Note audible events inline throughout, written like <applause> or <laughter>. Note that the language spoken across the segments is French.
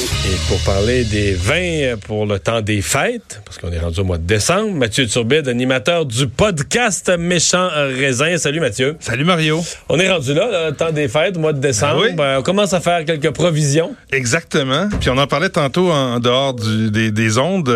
Thank you. Et pour parler des vins pour le temps des fêtes, parce qu'on est rendu au mois de décembre, Mathieu Turbide, animateur du podcast Méchant Raisin. Salut Mathieu. Salut Mario. On est rendu là, le temps des fêtes, au mois de décembre. Ben oui? Euh, on commence à faire quelques provisions. Exactement. Puis on en parlait tantôt en dehors du- des, des ondes.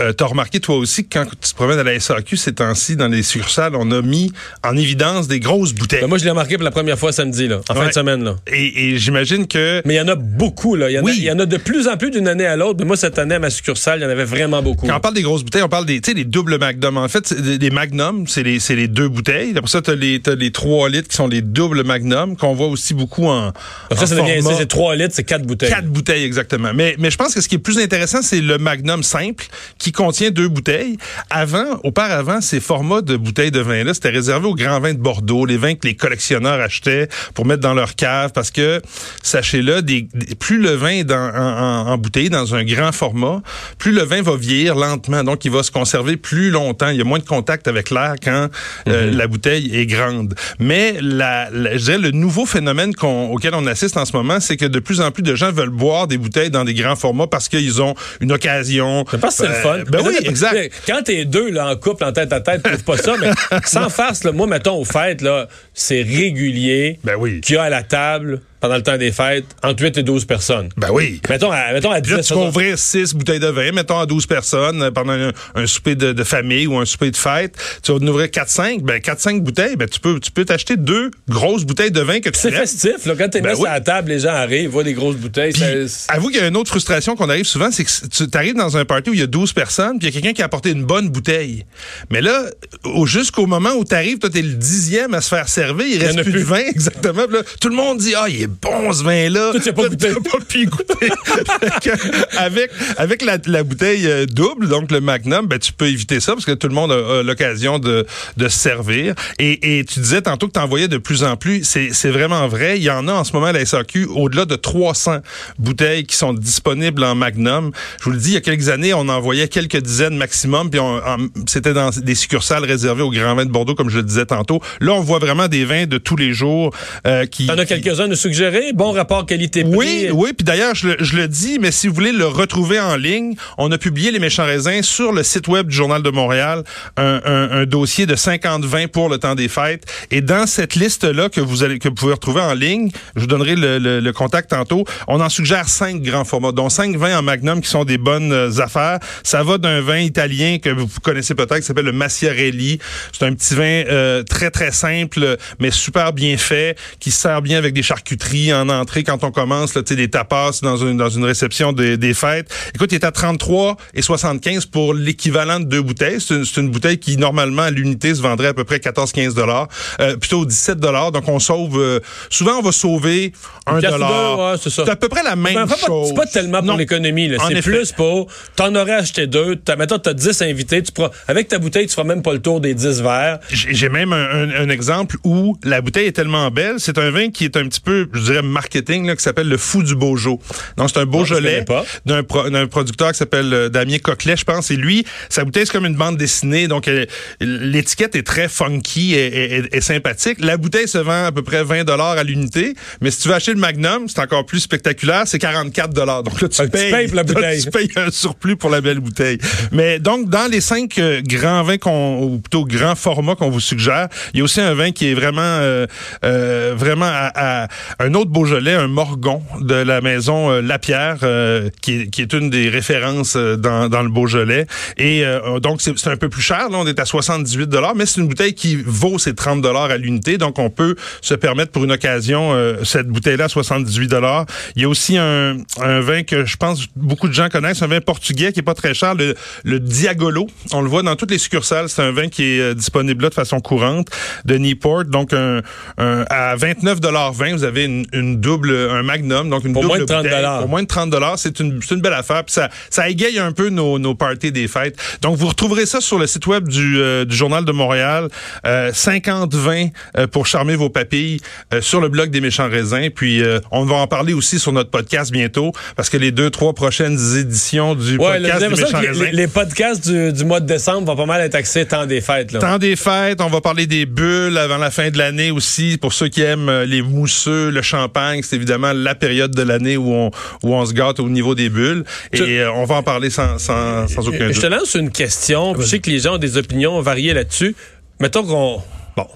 Euh, T'as remarqué toi aussi que quand tu te promènes à la SAQ ces temps-ci dans les succursales, on a mis en évidence des grosses bouteilles. Ben, moi, je l'ai remarqué pour la première fois samedi, là, en fin de semaine. Là. Et, et j'imagine que Mais il y en a beaucoup. Là. Il, y en a, Oui. il y en a de plus en plus d'une année à l'autre. Mais moi, cette année, à ma succursale, il y en avait vraiment beaucoup. Quand on parle des grosses bouteilles, on parle des, tu des doubles magnum. En fait, des magnum, c'est les, les deux bouteilles. Après ça, t'as les, t'as les 3 litres qui sont les doubles magnum, qu'on voit aussi beaucoup en, en ça, format- c'est 3 litres, c'est 4 bouteilles. Quatre bouteilles, exactement. Mais, mais je pense que ce qui est plus intéressant, c'est le Magnum simple qui contient deux bouteilles. Avant, auparavant, ces formats de bouteilles de vin-là, c'était réservé aux grands vins de Bordeaux, les vins que les collectionneurs achetaient pour mettre dans leur cave parce que, sachez-le, des, des- plus le vin est dans, en, en- en bouteille, dans un grand format, plus le vin va vieillir lentement. Donc, il va se conserver plus longtemps. Il y a moins de contact avec l'air quand euh, la bouteille est grande. Mais la, la- je dirais le nouveau phénomène auquel on assiste en ce moment, c'est que de plus en plus de gens veulent boire des bouteilles dans des grands formats parce qu'ils ont une occasion. Je pense que c'est le Euh, fun. Ben Mais oui, exact. Quand t'es deux là, en couple, en tête à tête, trouve pas ça, mais <laughs> sans farce, là, moi, mettons, aux fêtes, c'est régulier Ben oui. qu'il y a à la table, pendant le temps des fêtes, entre 8 et 12 personnes. Ben oui. Mettons, à, mettons, à 10 Puis Là, tu ouvrir six bouteilles de vin, mettons à 12 personnes euh, pendant un, un souper de, de famille ou un souper de fête. Tu vas en ouvrir 4-5. Ben, 4-5 bouteilles, ben, tu peux, tu peux t'acheter deux grosses bouteilles de vin que tu C'est festif, là. Quand t'es Ben mis oui. à la table, les gens arrivent, voient des grosses bouteilles. Puis, ça- avoue qu'il y a une autre frustration qu'on arrive souvent, c'est que tu arrives dans un party où il y a 12 personnes, puis il y a quelqu'un qui a apporté une bonne bouteille. Mais là, au- jusqu'au moment où tu arrives, toi, t'es le dixième à se faire servir, il en reste plus, plus. de vin, <laughs> exactement. Là, tout le monde dit, ah, il est bon ce vin-là. Tu as pas <laughs> goûté. pu y goûter. <laughs> Avec avec la, la bouteille euh, double, donc le Magnum, ben, tu peux éviter ça parce que tout le monde a, a l'occasion de, de se servir. Et, et tu disais tantôt que tu en voyais de plus en plus. C'est c'est vraiment vrai. Il y en a en ce moment à la SAQ au-delà de 300 bouteilles qui sont disponibles en Magnum. Je vous le dis, il y a quelques années, on en voyait quelques dizaines maximum, puis on- en- c'était dans des succursales réservées aux grands vins de Bordeaux, comme je le disais tantôt. Là, on voit vraiment des vins de tous les jours euh, qui... T'en as qui- quelques-uns à nous Bon rapport qualité-prix. oui, oui, puis d'ailleurs, je, le- dis, mais si vous voulez le retrouver en ligne, on a publié les méchants raisins sur le site web du Journal de Montréal, un, dossier de 50 vins pour le temps des fêtes. Et dans cette liste-là que vous allez que pouvez retrouver en ligne, je vous donnerai le, le- contact tantôt, on en suggère cinq grands formats, dont cinq vins en magnum qui sont des bonnes euh, affaires. Ça va d'un vin italien que vous connaissez peut-être, qui s'appelle le Massiarelli. C'est un petit vin euh, très, très simple, mais super bien fait, qui se sert bien avec des charcuteries en entrée quand on commence, là, des tapas dans une, dans une réception des, des fêtes. Écoute, il est à 33 et 75 pour l'équivalent de deux bouteilles. C'est une, bouteille qui, normalement, à l'unité, se vendrait à peu près 14-15 dollars, euh, plutôt 17 dollars. Donc, on sauve... euh, souvent, on va sauver un piastre ou dollar. deux, ouais, c'est à peu près la même chose. c'est pas tellement pour l'économie. C'est plus pour. T'en aurais acheté deux. T'as, mettons, t'as 10 invités. Tu pourras, avec ta bouteille, tu feras même pas le tour des 10 verres. J'ai j'ai même un, un- un exemple où la bouteille est tellement belle. C'est un vin qui est un petit peu, je dirais, marketing, là, qui s'appelle le Fou du Beaujolais. Donc, c'est un Beaujolais d'un pro- producteur qui s'appelle euh, Damien Coquelet, je pense. Et lui, sa bouteille, c'est comme une bande dessinée. Donc, elle- l'étiquette est très funky et, et- et- et sympathique. La bouteille se vend à peu près 20 à l'unité. Mais si tu veux acheter le Magnum, c'est encore plus spectaculaire. C'est 44 Donc là, tu, Ah, tu payes, payes pour la <laughs> bouteille. tu payes un surplus pour la belle bouteille. Mais donc, dans les cinq euh, grands vins qu'on, ou plutôt grands formats qu'on vous suggère, il y a aussi un vin qui est vraiment, euh, euh, vraiment à, à un autre Beaujolais, un Morgon de la maison euh, Lapierre, euh, qui, est, une des références euh, dans, le Beaujolais. Et donc, c'est, un peu plus cher. Là, on est à 78 mais c'est une bouteille qui vaut ses 30 à l'unité. Donc, on peut se permettre pour une occasion cette bouteille-là à 78 Il y a aussi un, vin que je pense beaucoup de gens connaissent, un vin portugais qui est pas très cher, le, Diagolo. On le voit dans toutes les succursales. C'est un vin qui est disponible là de façon courante de Newport. Donc, un, un- à 29,20 vous avez une, une double, un magnum, donc une Pour double moins de 30 bouteille. Pour moins de 30 c'est une, c'est une belle affaire. Puis ça, ça égaye un peu nos, nos parties des fêtes. Donc, vous retrouverez ça sur le site web du, euh, du Journal de Montréal. Euh, 50 vins euh, pour charmer vos papilles euh, sur le blog des méchants raisins. Puis, euh, on va en parler aussi sur notre podcast bientôt parce que les deux, trois prochaines éditions du Ouais, podcast des méchants raisins. les, les podcasts du, du mois de décembre vont pas mal être axés temps des fêtes. Là. Temps des fêtes, on va parler des bulles avant la fin de l'année aussi, pour ceux qui aiment les mousseux, le le champagne, c'est évidemment la période de l'année où on, où on se gâte au niveau des bulles. Et euh, on va en parler sans, sans, sans aucun doute. Je te lance une question. Je sais que les gens ont des opinions variées là-dessus. Mettons qu'on... Bon,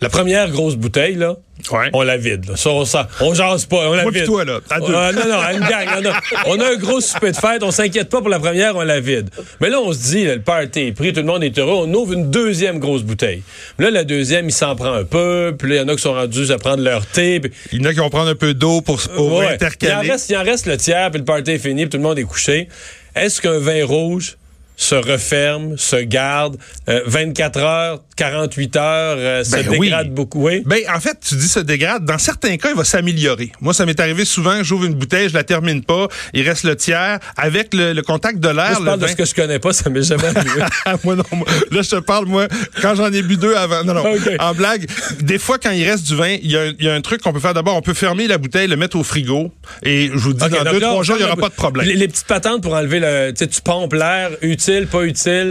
la première grosse bouteille, là, Ouais. on la vide. Là. Ça, on, on jase pas, on la Moi vide. toi, là, à deux. Euh, non, non, une gang. On a, on a un gros souper de fête, on s'inquiète pas pour la première, on la vide. Mais là, on se dit, là, le party est pris, tout le monde est heureux, on ouvre une deuxième grosse bouteille. Là, la deuxième, il s'en prend un peu, puis là, il y en a qui sont rendus à prendre leur thé. puis- Il y en a qui vont prendre un peu d'eau pour, pour Ouais. Il en, intercaler. reste, il en reste le tiers, puis le party est fini, puis tout le monde est couché. Est-ce qu'un vin rouge se referme, se garde, euh, 24 heures, 48 heures, euh, se Ben oui. dégrade beaucoup? Oui. Ben, en fait, tu dis se dégrade. Dans certains cas, il va s'améliorer. Moi, ça m'est arrivé souvent, j'ouvre une bouteille, je la termine pas, il reste le tiers. Avec le, le contact de l'air, je le parle de ce que je connais pas, ça m'est jamais arrivé. <laughs> moi non, moi- là je te parle moi quand j'en ai bu deux avant. Non non. <laughs> En blague, des fois quand il reste du vin, il y, a il y a un truc qu'on peut faire d'abord, on peut fermer la bouteille, le mettre au frigo et je vous dis dans deux là, trois jours il y ferme aura pas de problème. Les, les petites patentes pour enlever le. Tu pompes l'air, utile,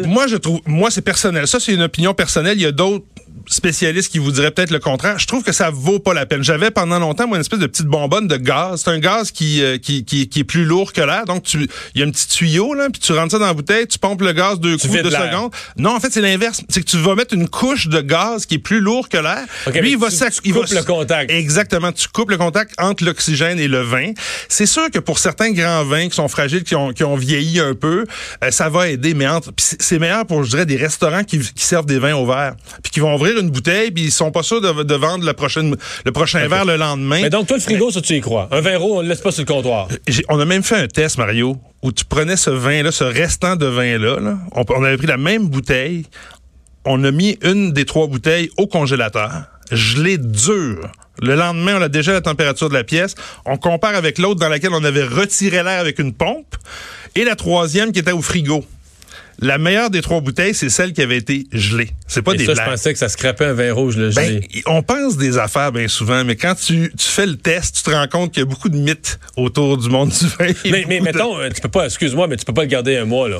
Moi je trouve moi c'est personnel. Ça c'est une opinion personnelle, il y a d'autres spécialistes qui vous diraient peut-être le contraire. Je trouve que ça vaut pas la peine. J'avais pendant longtemps moi une espèce de petite bonbonne de gaz. C'est un gaz qui, euh, qui, qui, qui est plus lourd que l'air. Donc tu il y a un petit tuyau là, puis tu rentres ça dans la bouteille, tu pompes le gaz deux Tu coups l'air. secondes. Non, en fait c'est l'inverse. C'est que tu vas mettre une couche de gaz qui est plus lourd que l'air. Ok, Lui il va tu- tu il va coupes le contact. Exactement, tu coupes le contact entre l'oxygène et le vin. C'est sûr que pour certains grands vins qui sont fragiles, qui ont, qui ont vieilli un peu, euh, ça va aider. Mais entre, c'est meilleur pour, je dirais, des restaurants qui, qui servent des vins au verre, puis qui vont ouvrir une bouteille, puis ils sont pas sûrs de, de vendre la prochaine, le prochain verre le lendemain. Mais donc, toi, le frigo, ça, tu y crois. Un rouge, on le laisse pas sur le comptoir. J'ai- on a même fait un test, Mario, où tu prenais ce vin-là, ce restant de vin-là, là, on, on avait pris la même bouteille, on a mis une des trois bouteilles au congélateur, gelé dur. Le lendemain, on a déjà la température de la pièce. On compare avec l'autre dans laquelle on avait retiré l'air avec une pompe. Et la troisième qui était au frigo. La meilleure des trois bouteilles, c'est celle qui avait été gelée. C'est pas Et des ça, je pensais que ça scrapait un vin rouge, le Ben, gelé. on pense des affaires bien souvent, mais quand tu, tu fais le test, tu te rends compte qu'il y a beaucoup de mythes autour du monde du vin. Mais, mais de- mettons, euh, tu peux pas, excuse-moi, mais tu peux pas le garder un mois, là.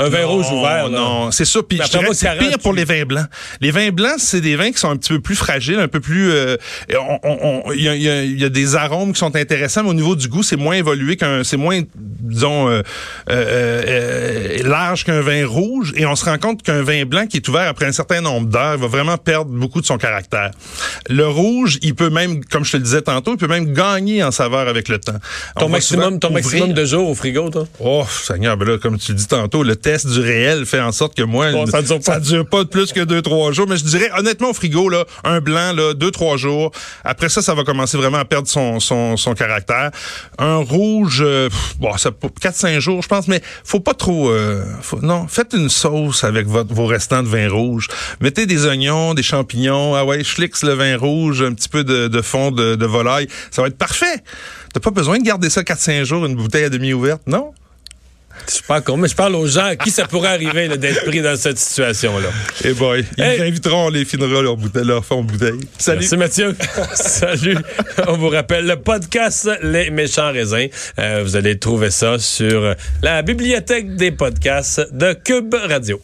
Un vin rouge ouvert, là. Non, c'est ça. Puis c'est 40, pire pour les vins blancs. Les vins blancs, c'est des vins qui sont un petit peu plus fragiles, un peu plus. euh, on- on- on- Il y, a, il y a- il y a des arômes qui sont intéressants, mais au niveau du goût, c'est moins évolué qu'un, c'est moins, disons, euh, euh, euh, large qu'un vin rouge. Et on se rend compte qu'un vin blanc qui est ouvert après un certain nombre d'heures, va vraiment perdre beaucoup de son caractère. Le rouge, il peut même, comme je te le disais tantôt, il peut même gagner en saveur avec le temps. On Ton maximum, ton ouvrir- maximum de jours au frigo, toi? Oh, Seigneur, ben là, comme tu le dis tantôt, le test du réel fait en sorte que moi, Bon, ça dure pas. dure pas de plus que deux, trois jours. Mais je dirais, honnêtement, au frigo, là, un blanc, là, deux, trois jours. Après ça, ça va commencer vraiment à perdre son, son, son caractère. Un rouge, euh, bon, ça, pour quatre, cinq jours, je pense, mais faut pas trop, euh, non, faites une sauce avec vos restants de vin rouge. Mettez des oignons, des champignons. Ah ouais, schlix le vin rouge, un petit peu de, fond de, de volaille. Ça va être parfait. T'as pas besoin de garder ça quatre, cinq jours, une bouteille à demi ouverte, non? Je suis pas con, mais je parle aux gens à qui ça pourrait arriver d'être pris dans cette situation-là. Eh boy, ils Hey. nous inviteront, on les finera leur, bouteille, leur fond de bouteille. Salut. Merci Mathieu. <laughs> Salut. On vous rappelle le podcast Les méchants raisins. Euh, vous allez trouver ça sur la bibliothèque des podcasts de Cube Radio.